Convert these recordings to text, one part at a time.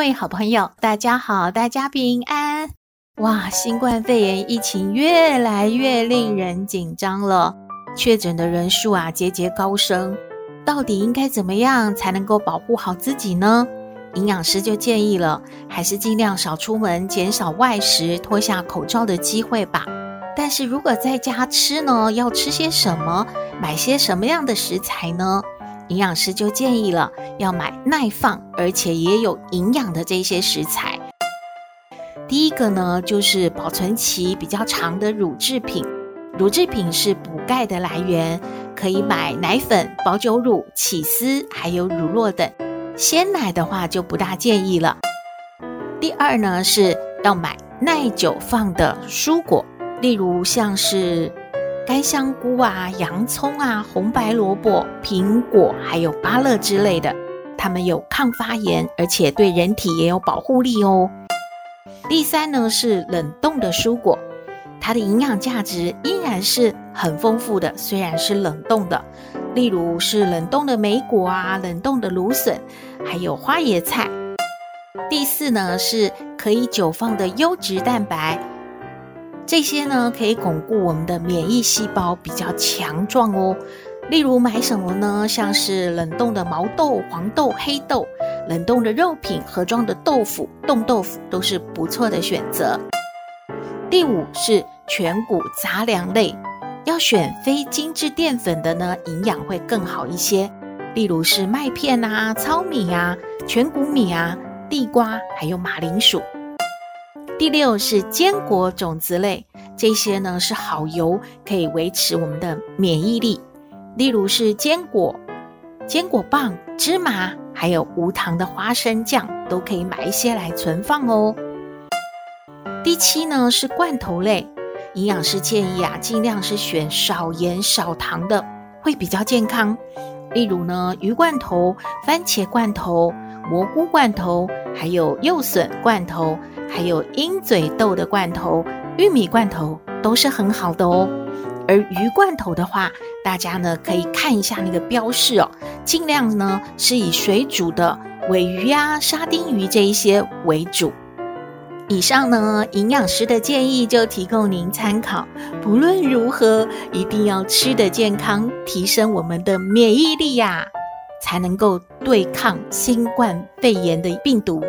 各位好朋友，大家好，大家平安。哇，新冠肺炎疫情越来越令人紧张了，确诊的人数啊节节高升。到底应该怎么样才能够保护好自己呢？营养师就建议了，还是尽量少出门，减少外食，脱下口罩的机会吧。但是如果在家吃呢，要吃些什么？买些什么样的食材呢？营养师就建议了，要买耐放而且也有营养的这些食材。第一个呢，就是保存期比较长的乳制品。乳制品是补钙的来源，可以买奶粉、保久乳、起司，还有乳酪等。鲜奶的话就不大建议了。第二呢，是要买耐久放的蔬果，例如像是干香菇啊、洋葱啊、红白萝卜、苹果，还有芭乐之类的，它们有抗发炎，而且对人体也有保护力哦。第三呢，是冷冻的蔬果，它的营养价值依然是很丰富的，虽然是冷冻的，例如是冷冻的莓果啊、冷冻的芦笋，还有花椰菜。第四呢，是可以久放的优质蛋白，这些呢可以巩固我们的免疫细胞，比较强壮哦。例如买什么呢？像是冷冻的毛豆、黄豆、黑豆，冷冻的肉品、盒装的豆腐、冻豆腐都是不错的选择。第五是全谷杂粮类，要选非精制淀粉的呢，营养会更好一些。例如是麦片啊、糙米啊、全谷米啊、地瓜，还有马铃薯。第六是坚果种子类，这些呢是好油，可以维持我们的免疫力。例如是坚果、坚果棒、芝麻，还有无糖的花生酱，都可以买一些来存放哦。第七呢是罐头类，营养师建议啊，尽量是选少盐少糖的，会比较健康。例如呢，鱼罐头、番茄罐头、蘑菇罐头，还有柚笋罐头，还有鹰嘴豆的罐头、玉米罐头，都是很好的哦。而鱼罐头的话，大家呢可以看一下那个标示哦，尽量呢是以水煮的尾鱼啊、沙丁鱼这一些为主。以上呢，营养师的建议就提供您参考。不论如何，一定要吃得健康，提升我们的免疫力呀，才能够对抗新冠肺炎的病毒。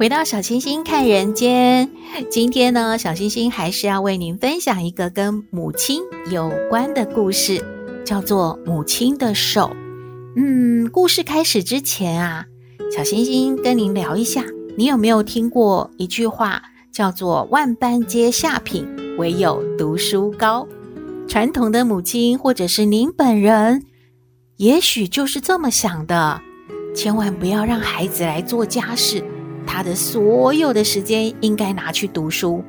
回到小星星看人间，今天呢，小星星还是要为您分享一个跟母亲有关的故事，叫做《母亲的手》。嗯，故事开始之前啊，小星星跟您聊一下，你有没有听过一句话，叫做“万般皆下品，唯有读书高”？传统的母亲或者是您本人，也许就是这么想的，千万不要让孩子来做家事。他的所有的时间应该拿去读书。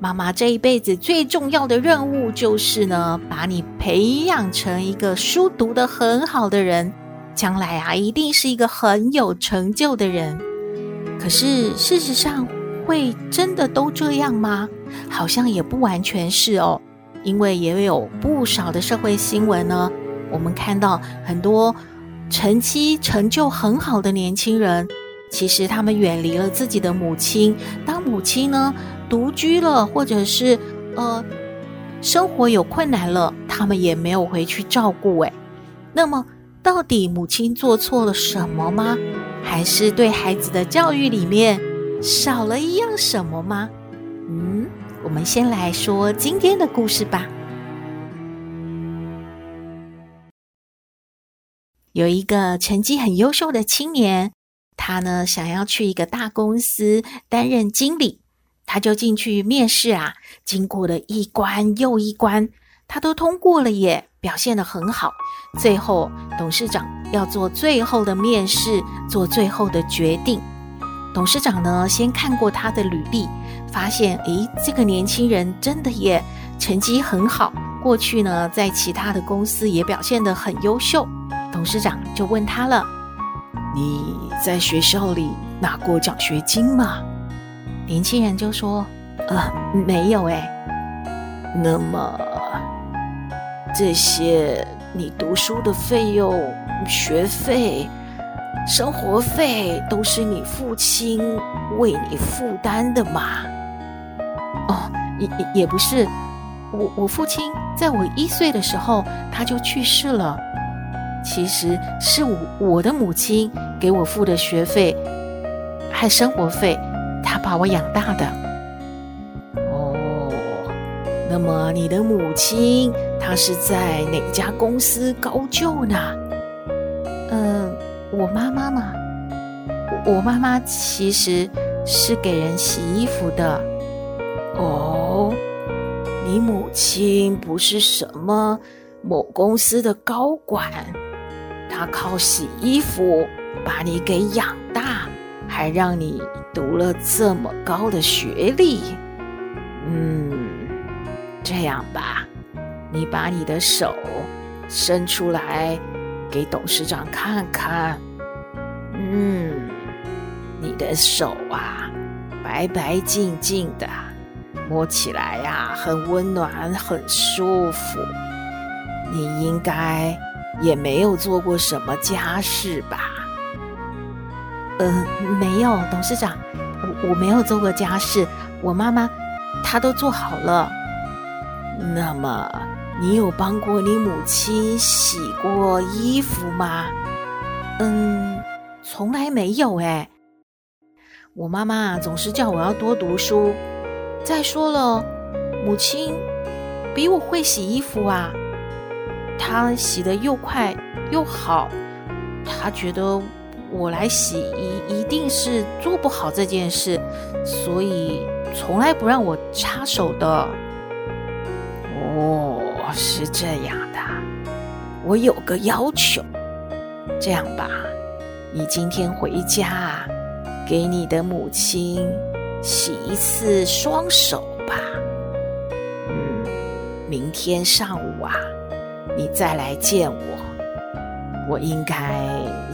妈妈这一辈子最重要的任务就是呢，把你培养成一个书读得很好的人，将来啊，一定是一个很有成就的人。可是事实上，会真的都这样吗？好像也不完全是哦，因为也有不少的社会新闻呢，我们看到很多成绩成就很好的年轻人。其实他们远离了自己的母亲，当母亲呢独居了，或者是呃生活有困难了，他们也没有回去照顾。哎，那么到底母亲做错了什么吗？还是对孩子的教育里面少了一样什么吗？嗯，我们先来说今天的故事吧。有一个成绩很优秀的青年，他呢想要去一个大公司担任经理，他就进去面试啊，经过了一关又一关，他都通过了耶，表现得很好。最后董事长要做最后的面试，做最后的决定。董事长呢先看过他的履历，发现诶，这个年轻人真的也成绩很好，过去呢在其他的公司也表现得很优秀。董事长就问他了：“你在学校里拿过奖学金吗？”年轻人就说：“呃，没有哎。”那么这些你读书的费用、学费、生活费都是你父亲为你负担的吗？哦，也也也不是，我我父亲在我一岁的时候他就去世了。其实是我我的母亲给我付的学费和生活费，她把我养大的。哦，那么你的母亲她是在哪家公司高就呢？嗯，我妈妈嘛，我妈妈其实是给人洗衣服的。哦，你母亲不是什么某公司的高管？他靠洗衣服把你给养大，还让你读了这么高的学历。嗯，这样吧，你把你的手伸出来给董事长看看。嗯，你的手啊，白白净净的，摸起来呀，很温暖，很舒服。你应该。也没有做过什么家事吧？嗯、呃，没有，董事长，我我没有做过家事，我妈妈她都做好了。那么，你有帮过你母亲洗过衣服吗？嗯，从来没有哎。我妈妈总是叫我要多读书。再说了，母亲比我会洗衣服啊。他洗得又快又好，他觉得我来洗一一定是做不好这件事，所以从来不让我插手的。哦，是这样的，我有个要求，这样吧，你今天回家，给你的母亲洗一次双手吧。嗯，明天上午啊。你再来见我，我应该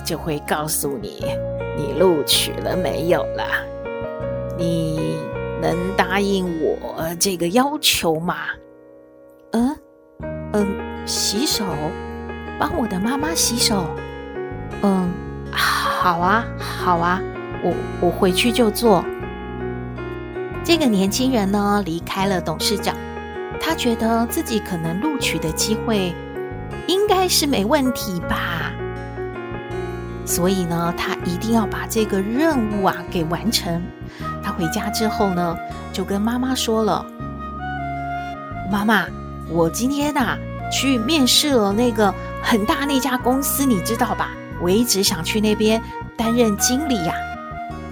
就会告诉你，你录取了没有了。你能答应我这个要求吗？嗯嗯，洗手，帮我的妈妈洗手。嗯，好啊，好啊，我我回去就做。这个年轻人呢，离开了董事长，他觉得自己可能录取的机会。应该是没问题吧，所以呢，他一定要把这个任务啊给完成。他回家之后呢，就跟妈妈说了：“妈妈，我今天呐、啊、去面试了那个很大那家公司，你知道吧？我一直想去那边担任经理呀。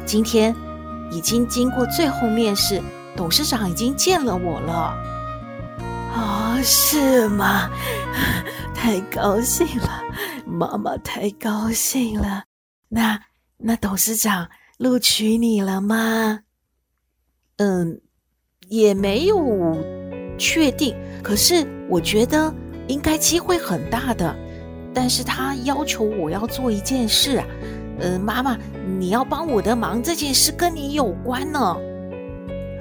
今天已经经过最后面试，董事长已经见了我了。是吗？” 太高兴了，妈妈太高兴了。那那董事长录取你了吗？嗯，也没有确定。可是我觉得应该机会很大的。但是他要求我要做一件事啊，嗯，妈妈，你要帮我的忙，这件事跟你有关呢。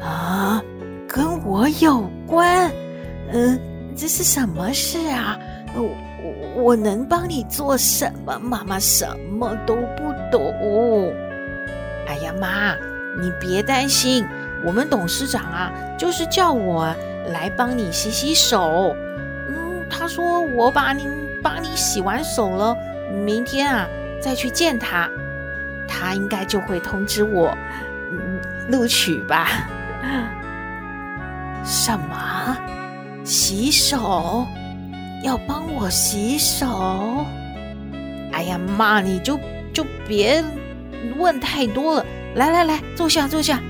啊，跟我有关？嗯，这是什么事啊？我我我能帮你做什么？妈妈什么都不懂。哎呀，妈，你别担心，我们董事长啊，就是叫我来帮你洗洗手。嗯，他说我把你帮你洗完手了，明天啊再去见他，他应该就会通知我，嗯，录取吧。什么？洗手？要帮我洗手？哎呀妈，你就就别问太多了。来来来，坐下坐下，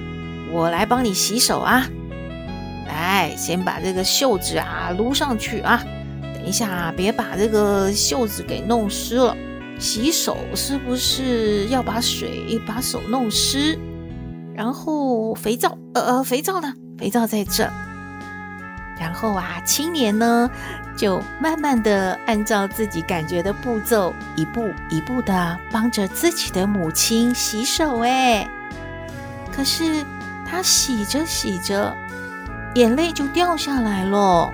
我来帮你洗手啊。来，先把这个袖子啊撸上去啊。等一下，别把这个袖子给弄湿了。洗手是不是要把水把手弄湿？然后肥皂，呃呃，肥皂呢？肥皂在这。然后啊，青年呢，就慢慢的按照自己感觉的步骤，一步一步的帮着自己的母亲洗手。哎，可是他洗着洗着，眼泪就掉下来了，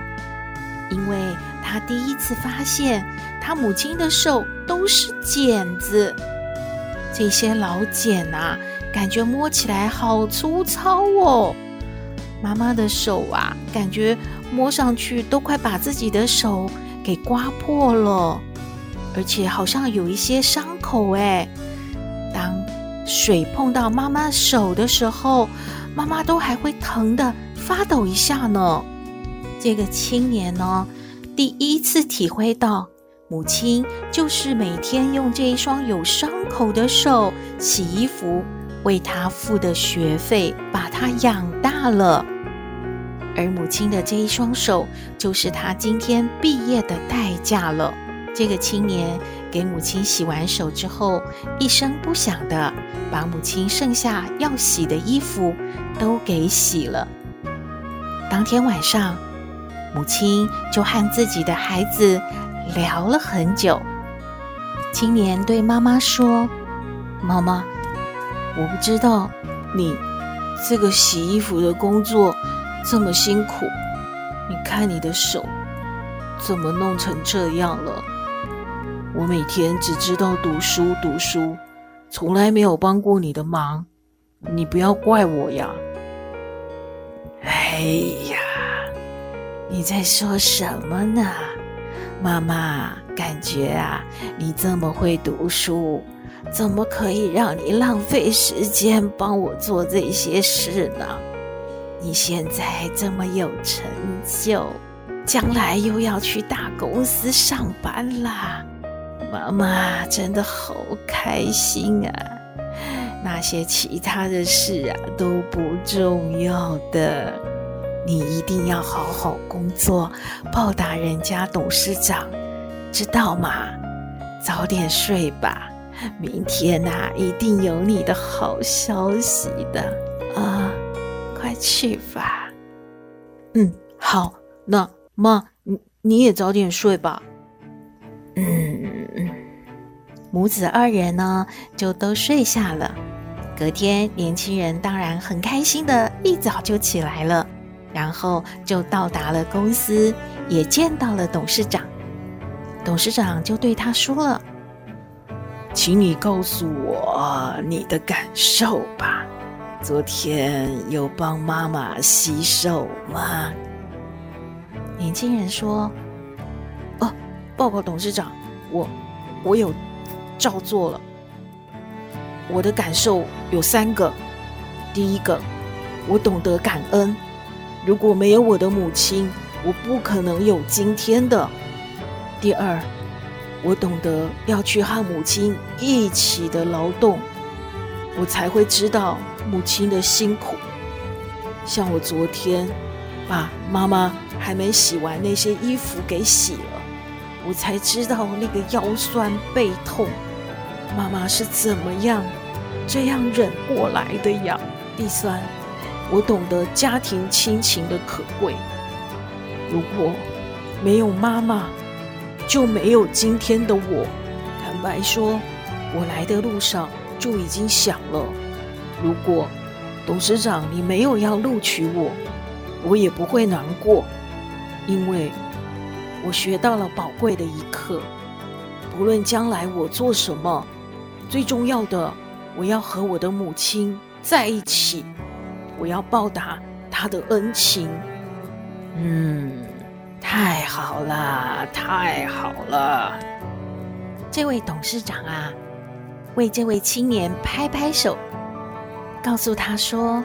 因为他第一次发现他母亲的手都是茧子，这些老茧啊，感觉摸起来好粗糙哦。妈妈的手啊，感觉摸上去都快把自己的手给刮破了，而且好像有一些伤口哎。当水碰到妈妈手的时候，妈妈都还会疼得发抖一下呢。这个青年呢，第一次体会到母亲就是每天用这一双有伤口的手洗衣服。为他付的学费，把他养大了，而母亲的这一双手，就是他今天毕业的代价了。这个青年给母亲洗完手之后，一声不响的把母亲剩下要洗的衣服都给洗了。当天晚上，母亲就和自己的孩子聊了很久。青年对妈妈说：“妈妈。”我不知道你这个洗衣服的工作这么辛苦，你看你的手怎么弄成这样了？我每天只知道读书读书，从来没有帮过你的忙，你不要怪我呀。哎呀，你在说什么呢？妈妈感觉啊，你这么会读书。怎么可以让你浪费时间帮我做这些事呢？你现在这么有成就，将来又要去大公司上班啦，妈妈真的好开心啊！那些其他的事啊都不重要的，你一定要好好工作，报答人家董事长，知道吗？早点睡吧。明天呐、一定有你的好消息的啊！快去吧。嗯，好，那妈，你你也早点睡吧。嗯，母子二人呢，就都睡下了。隔天，年轻人当然很开心的，一早就起来了，然后就到达了公司，也见到了董事长。董事长就对他说了。请你告诉我你的感受吧。昨天有帮妈妈洗手吗？年轻人说：“哦，报告董事长，我我有照做了。我的感受有三个：第一个，我懂得感恩，如果没有我的母亲，我不可能有今天的。第二。”我懂得要去和母亲一起的劳动，我才会知道母亲的辛苦。像我昨天把妈妈还没洗完那些衣服给洗了，我才知道那个腰酸背痛，妈妈是怎么样这样忍过来的呀。第三，我懂得家庭亲情的可贵。如果没有妈妈，就没有今天的我。坦白说，我来的路上就已经想了，如果董事长你没有要录取我，我也不会难过，因为我学到了宝贵的一课。不论将来我做什么，最重要的，我要和我的母亲在一起，我要报答她的恩情。嗯。太好了，太好了！这位董事长啊，为这位青年拍拍手，告诉他说：“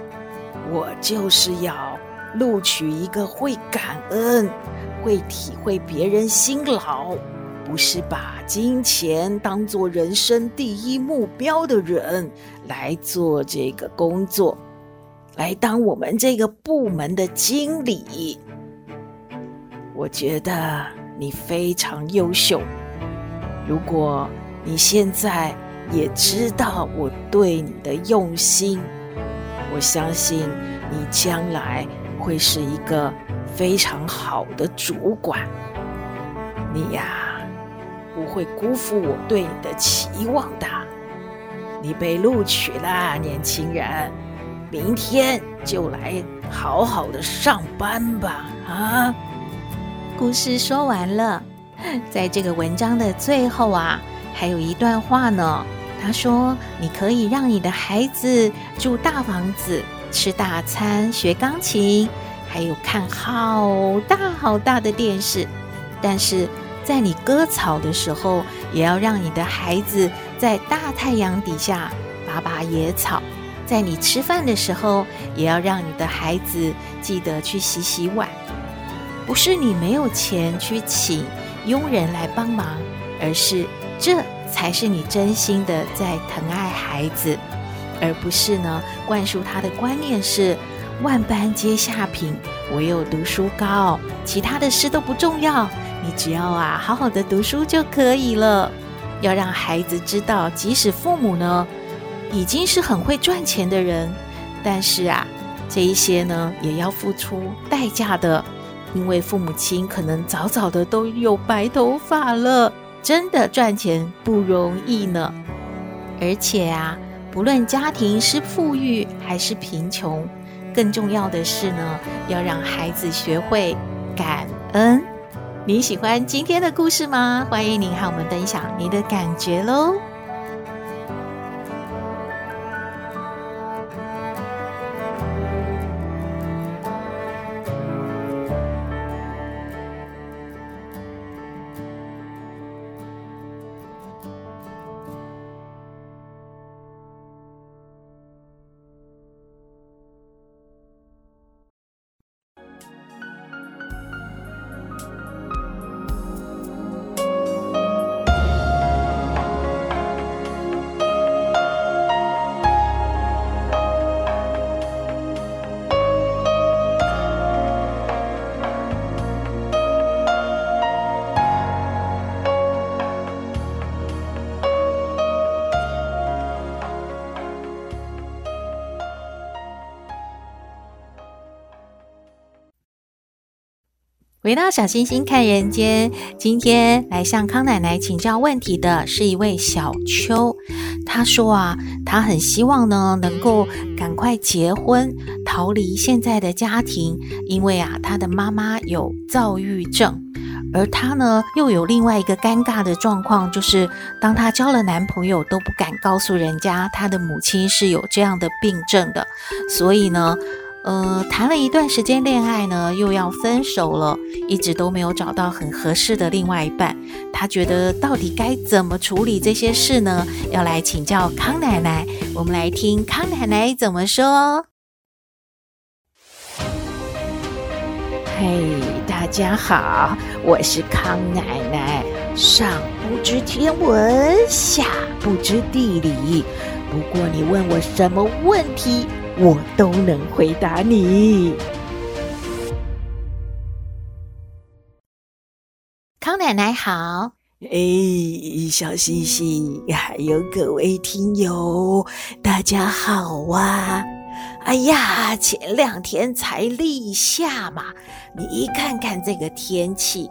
我就是要录取一个会感恩、会体会别人辛劳、不是把金钱当做人生第一目标的人来做这个工作，来当我们这个部门的经理。我觉得你非常优秀。如果你现在也知道我对你的用心，我相信你将来会是一个非常好的主管。你呀。不会辜负我对你的期望的。你被录取了，年轻人，明天就来好好的上班吧！啊，故事说完了，在这个文章的最后啊，还有一段话呢。他说：“你可以让你的孩子住大房子，吃大餐，学钢琴，还有看好大好大的电视，但是。”在你割草的时候，也要让你的孩子在大太阳底下拔拔野草；在你吃饭的时候，也要让你的孩子记得去洗洗碗。不是你没有钱去请佣人来帮忙，而是这才是你真心的在疼爱孩子，而不是呢灌输他的观念是万般皆下品，唯有读书高，其他的事都不重要。你只要啊，好好的读书就可以了。要让孩子知道，即使父母呢，已经是很会赚钱的人，但是啊，这一些呢，也要付出代价的。因为父母亲可能早早的都有白头发了，真的赚钱不容易呢。而且啊，不论家庭是富裕还是贫穷，更重要的是呢，要让孩子学会感恩。你喜欢今天的故事吗？欢迎您和我们分享你的感觉喽。回到小星星看人间，今天来向康奶奶请教问题的是一位小秋。她说啊，她很希望呢，能够赶快结婚，逃离现在的家庭，因为啊，她的妈妈有躁郁症，而她呢，又有另外一个尴尬的状况，就是当她交了男朋友，都不敢告诉人家她的母亲是有这样的病症的，所以呢。呃，谈了一段时间恋爱呢，又要分手了，一直都没有找到很合适的另外一半。他觉得到底该怎么处理这些事呢？要来请教康奶奶。我们来听康奶奶怎么说。嘿，大家好，我是康奶奶。上不知天文，下不知地理。不过你问我什么问题，我都能回答你。康奶奶好，哎，小星星，还有各位听友，大家好啊！哎呀，前两天才立夏嘛，你一看看这个天气。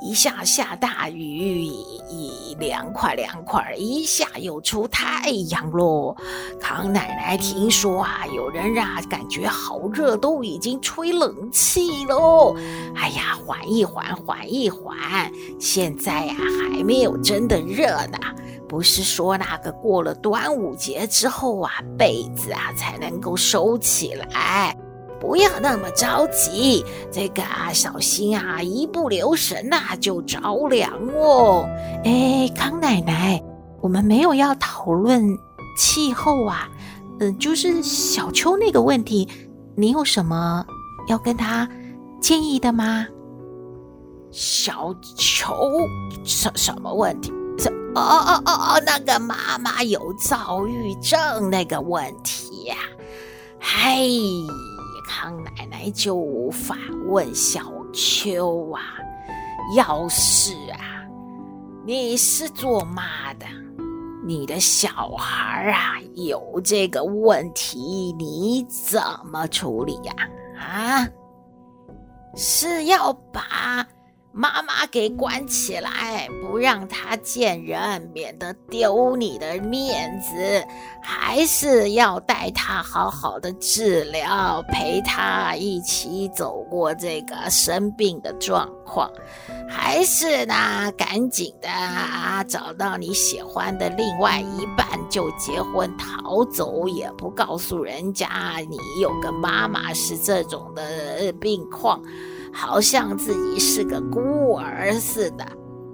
一下下大雨，一凉快凉快，一下又出太阳喽。康奶奶听说啊，有人啊感觉好热，都已经吹冷气喽。哎呀，缓一缓，缓一缓，现在呀、还没有真的热呢。不是说那个过了端午节之后啊，被子啊才能够收起来。不要那么着急，这个啊，小心啊，一不留神呐、啊、就着凉哦。哎，康奶奶，我们没有要讨论气候啊，嗯、就是小秋那个问题，你有什么要跟他建议的吗？小球什什么问题？这哦哦哦哦，那个妈妈有躁郁症那个问题呀、啊。嗨，康奶奶就无法问小秋啊：“要是啊，你是做妈的，你的小孩啊有这个问题，你怎么处理呀？啊，是要把？”妈妈给关起来，不让他见人，免得丢你的面子。还是要带他好好的治疗，陪他一起走过这个生病的状况。还是呢，赶紧的啊，找到你喜欢的另外一半就结婚逃走，也不告诉人家你有个妈妈是这种的病况。好像自己是个孤儿似的，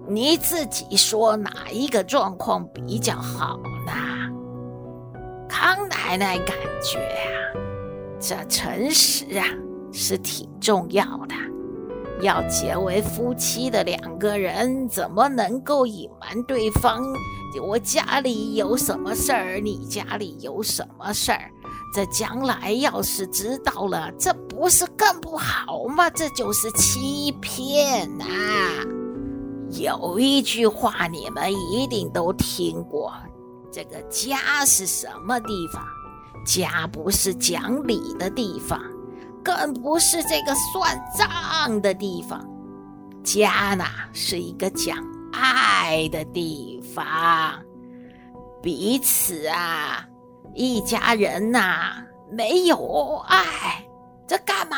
你自己说哪一个状况比较好呢？康奶奶感觉啊，这诚实啊是挺重要的。要结为夫妻的两个人，怎么能够隐瞒对方？我家里有什么事儿，你家里有什么事儿？这将来要是知道了，这不是更不好吗？这就是欺骗呐、有一句话你们一定都听过：这个家是什么地方？家不是讲理的地方，更不是这个算账的地方。家呢，是一个讲爱的地方，彼此啊。一家人呐、没有爱，这干嘛？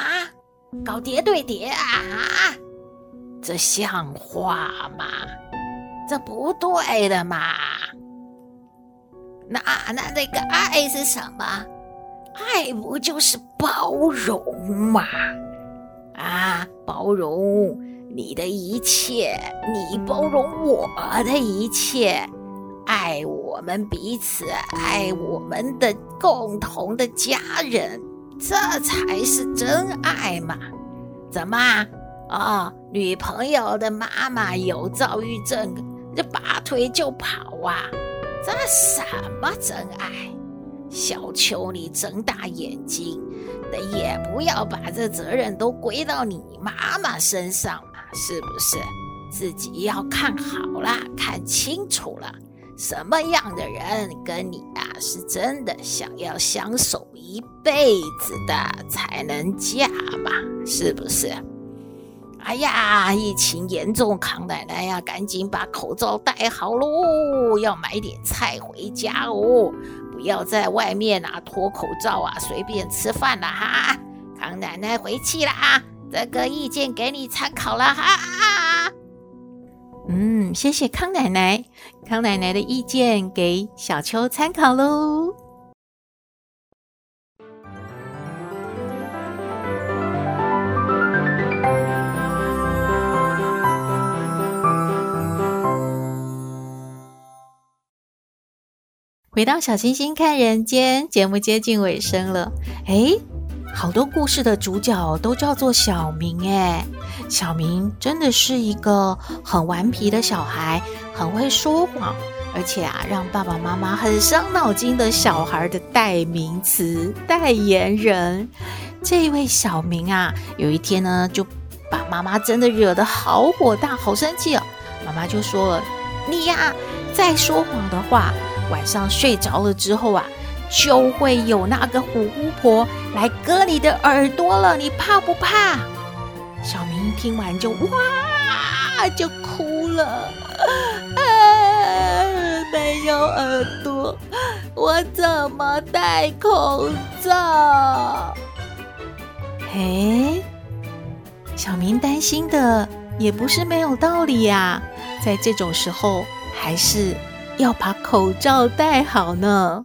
搞叠对叠啊？这像话吗？这不对的嘛！那那那个爱是什么？爱不就是包容吗？啊，包容你的一切，你包容我的一切。爱我们彼此，爱我们的共同的家人，这才是真爱嘛？怎么啊？哦，女朋友的妈妈有躁郁症，这拔腿就跑啊？这什么真爱？小秋，你睁大眼睛，也不要把这责任都归到你妈妈身上嘛？是不是？自己要看好了，看清楚了。什么样的人跟你啊是真的想要相守一辈子的才能嫁嘛？是不是？哎呀，疫情严重，康奶奶呀，赶紧把口罩戴好喽！要买点菜回家哦，不要在外面啊脱口罩啊随便吃饭了哈。康奶奶回去了啊，这个意见给你参考了哈啊。嗯，谢谢康奶奶。康奶奶的意见给小秋参考喽。回到小星星看人间，节目接近尾声了。诶，好多故事的主角都叫做小明诶。小明真的是一个很顽皮的小孩，很会说谎，而且啊，让爸爸妈妈很伤脑筋的小孩的代名词、代言人。这一位小明啊，有一天呢，就把妈妈真的惹得好火大、好生气哦。妈妈就说了：“你呀，再说谎的话，晚上睡着了之后啊，就会有那个虎巫婆来割你的耳朵了，你怕不怕？”小明听完就哇，就哭了。啊，没有耳朵，我怎么戴口罩？嘿，小明担心的也不是没有道理呀。在这种时候，还是要把口罩戴好呢。